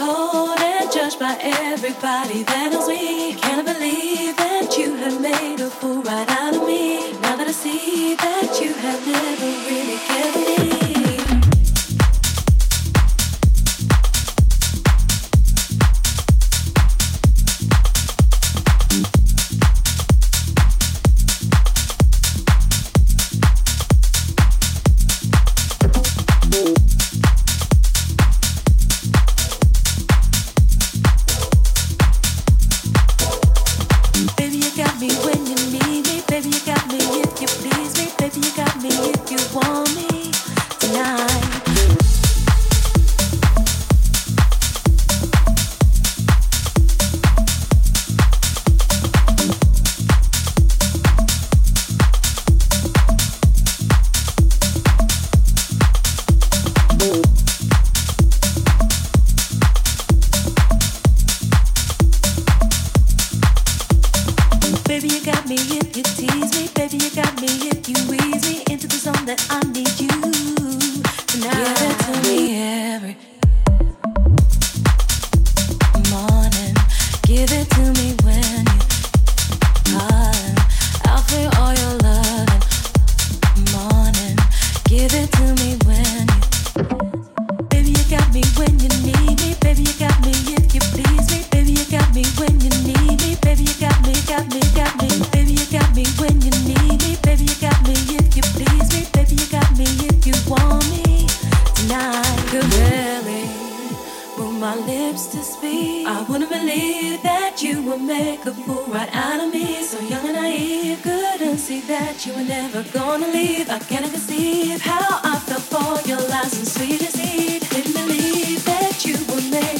cold and judged by everybody that knows me. Can't believe that you have made a fool right out of me. Now that I see that you have never really given me. never gonna leave. I cannot conceive how I fell for your lies and sweet deceit. Didn't believe that you would make.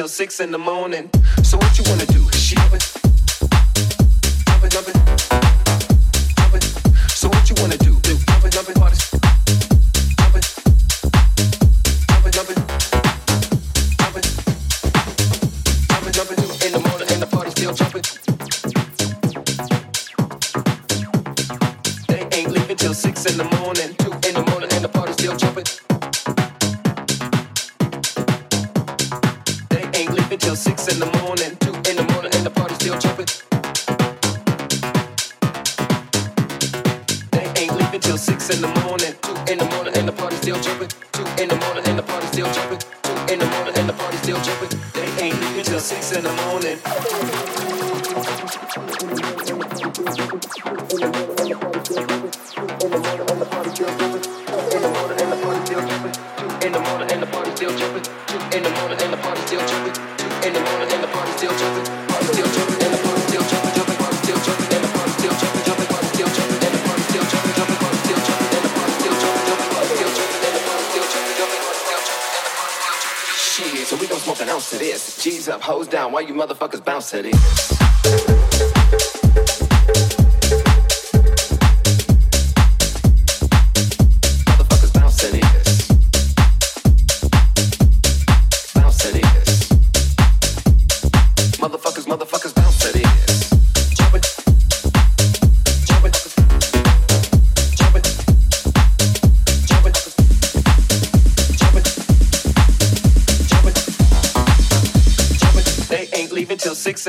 Till six in the morning. So what you wanna do? Jumping, jumping, jumping, jumping. Party still jumping. They ain't leaving till six in the morning. Up, hoes down. Why you motherfuckers bounce this?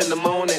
In the morning.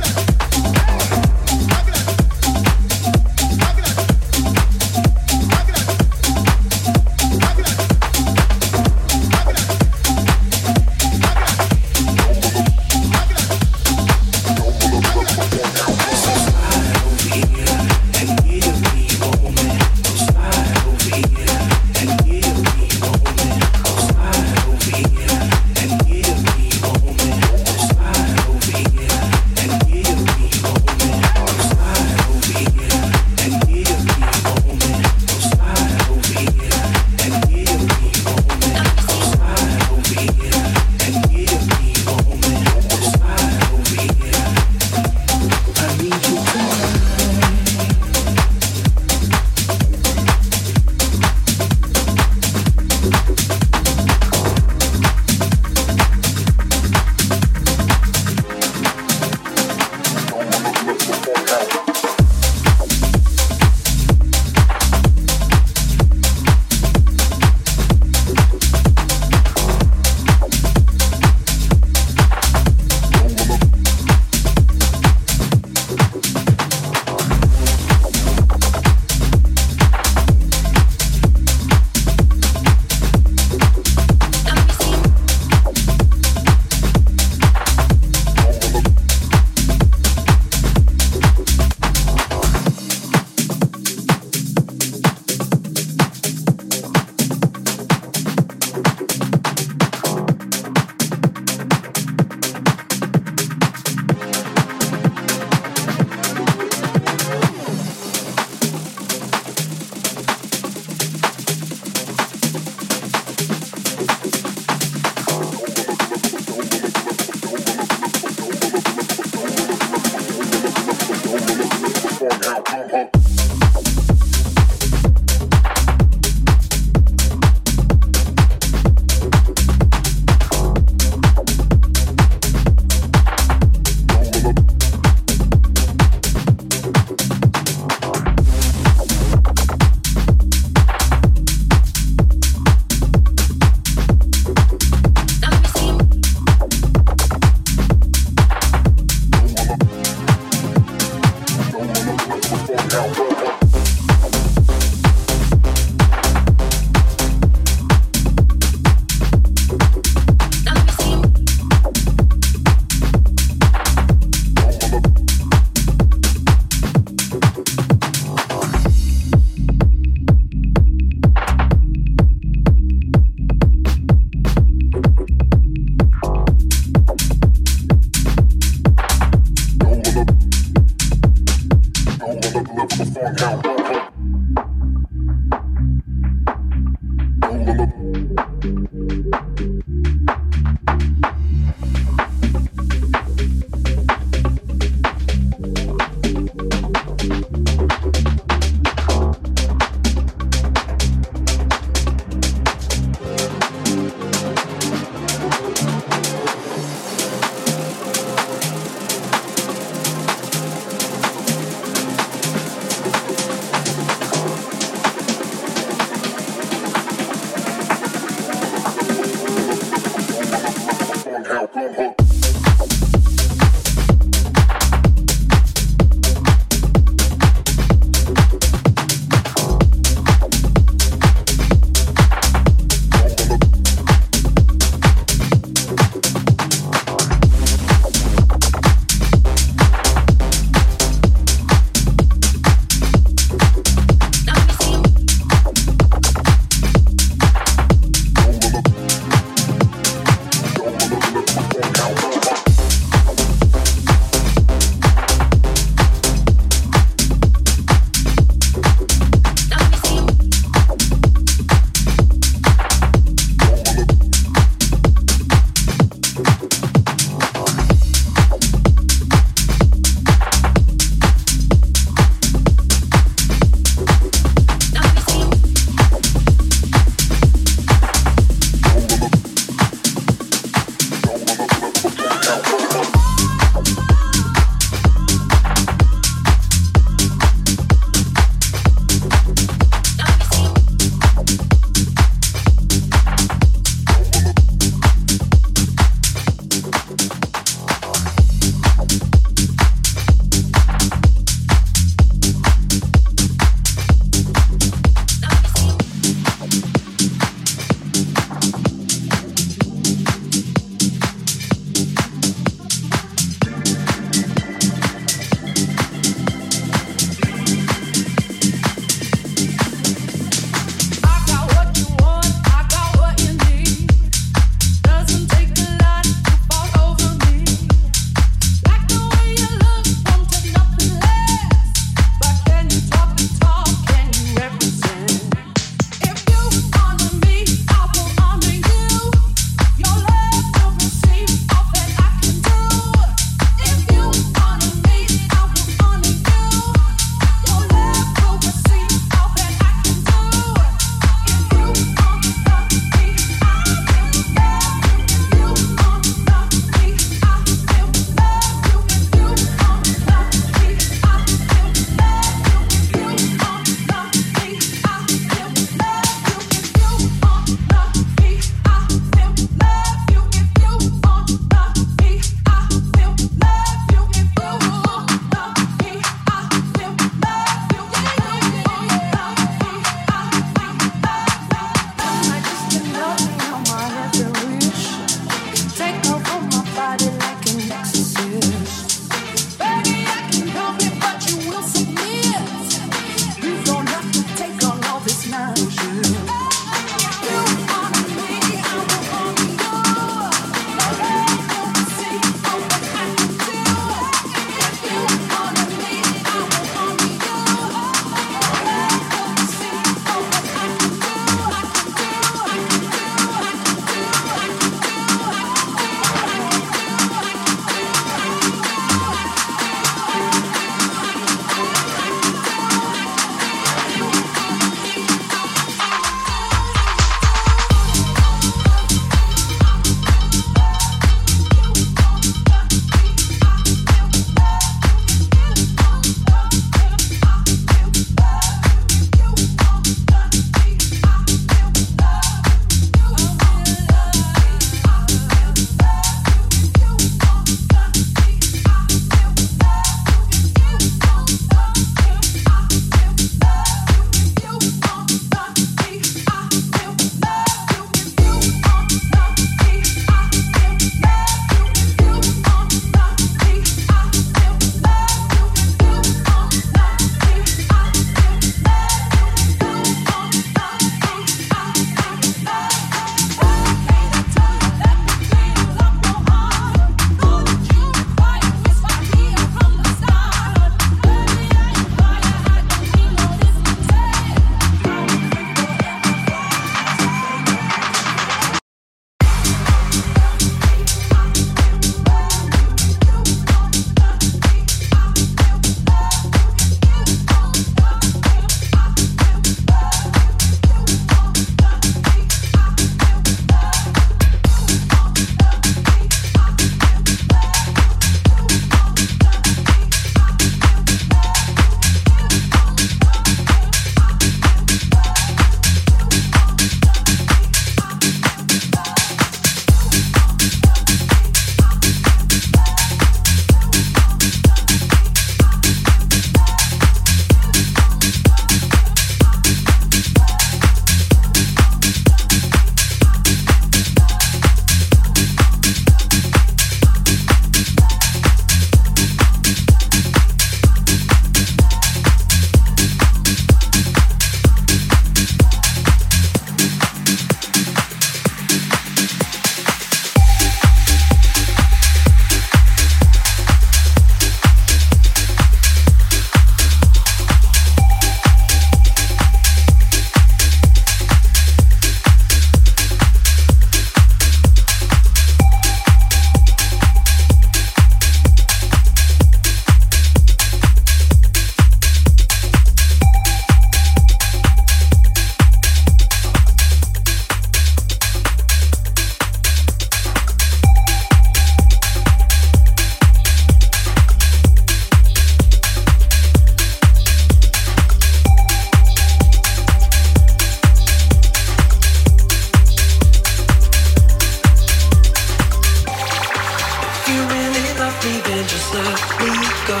just let me go,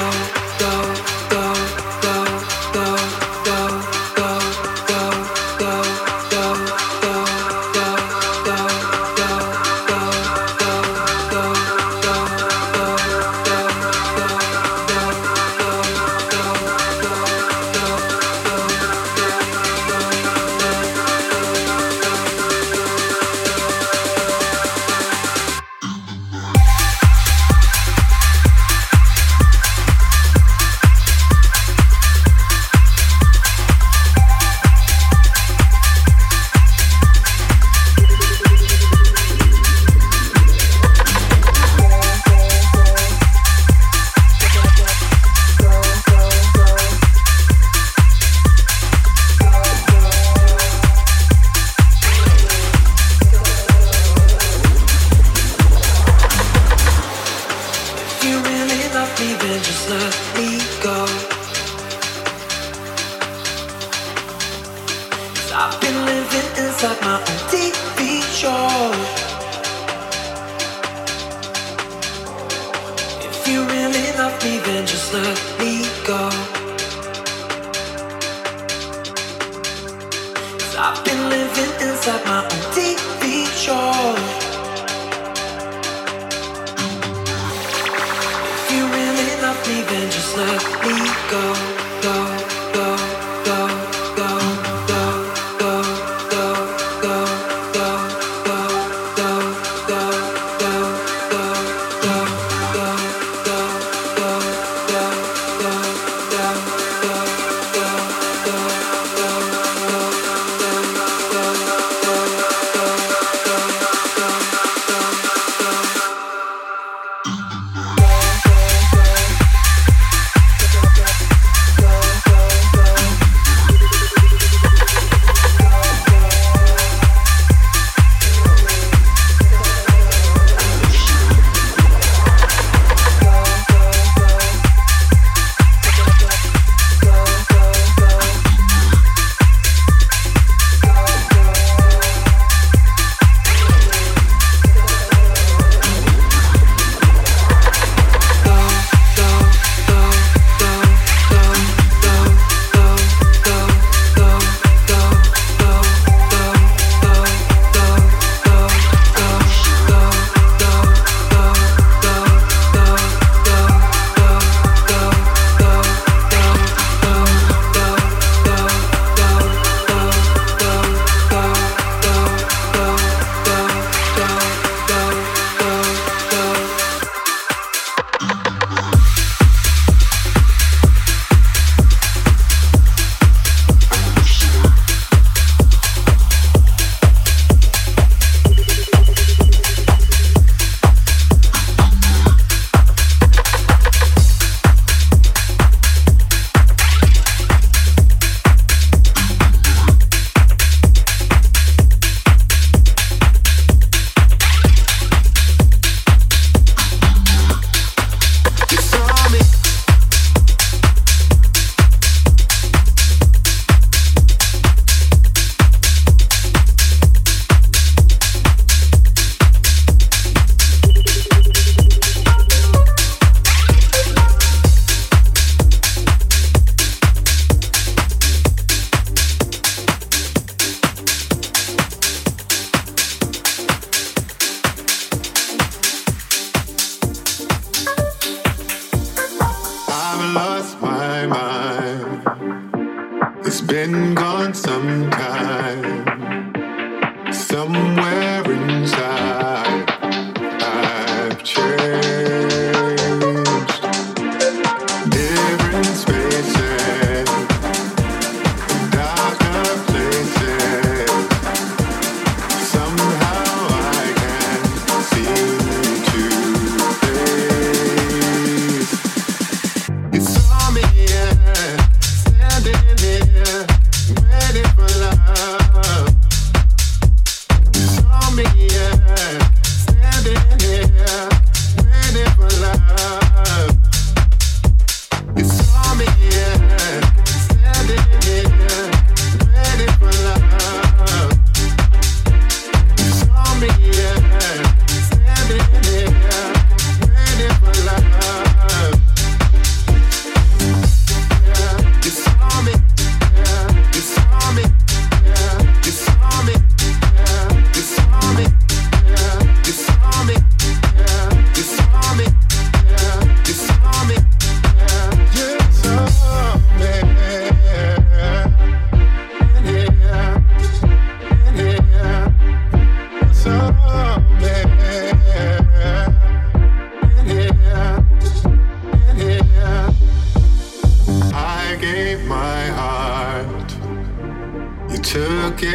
go.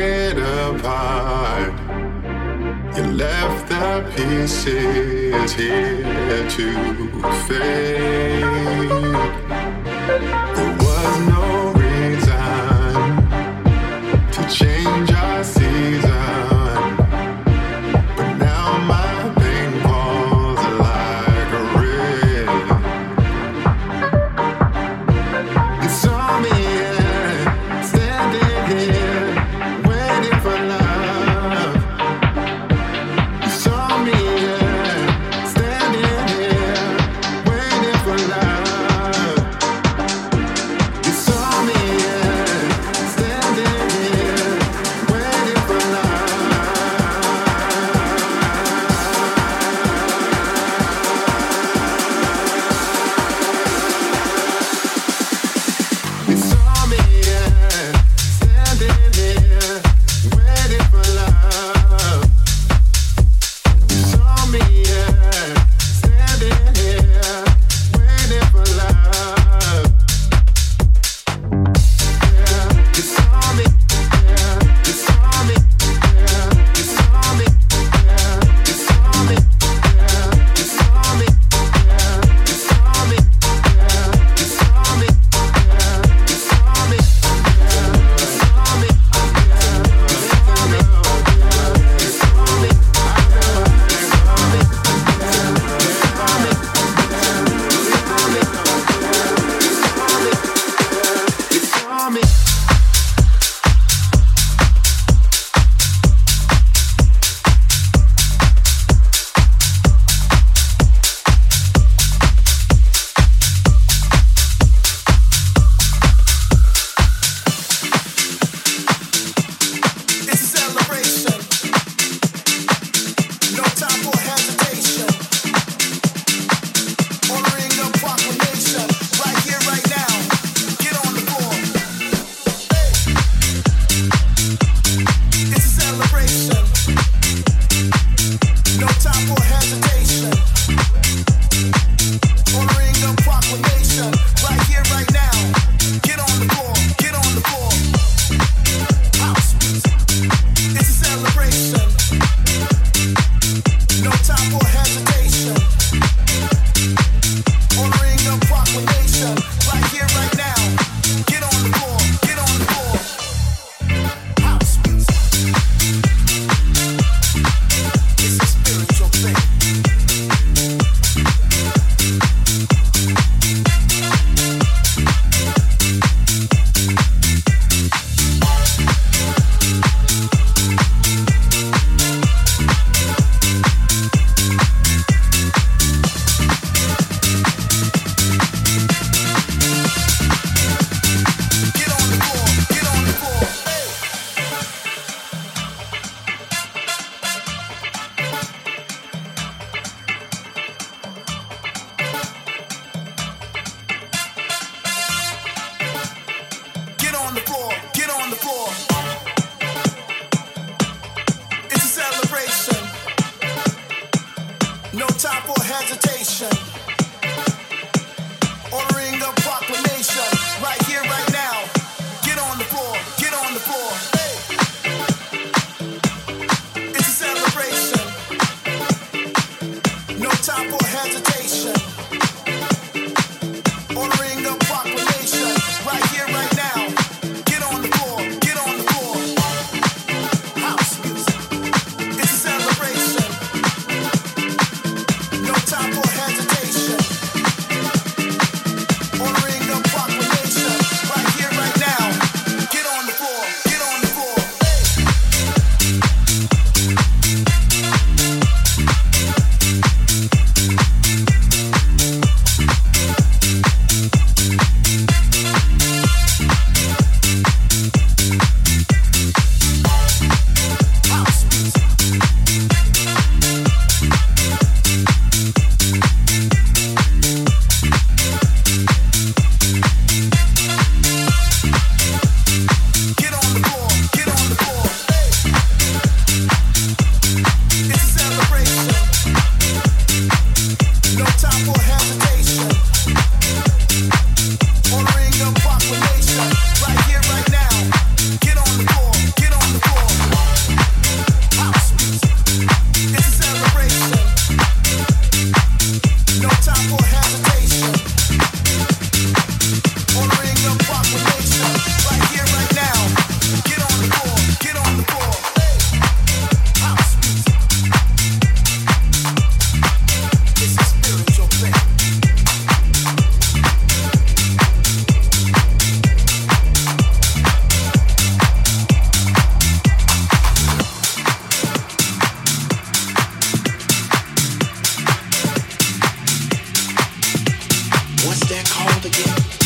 it apart. You left the pieces here to fade. There was no reason to change. Because that can hear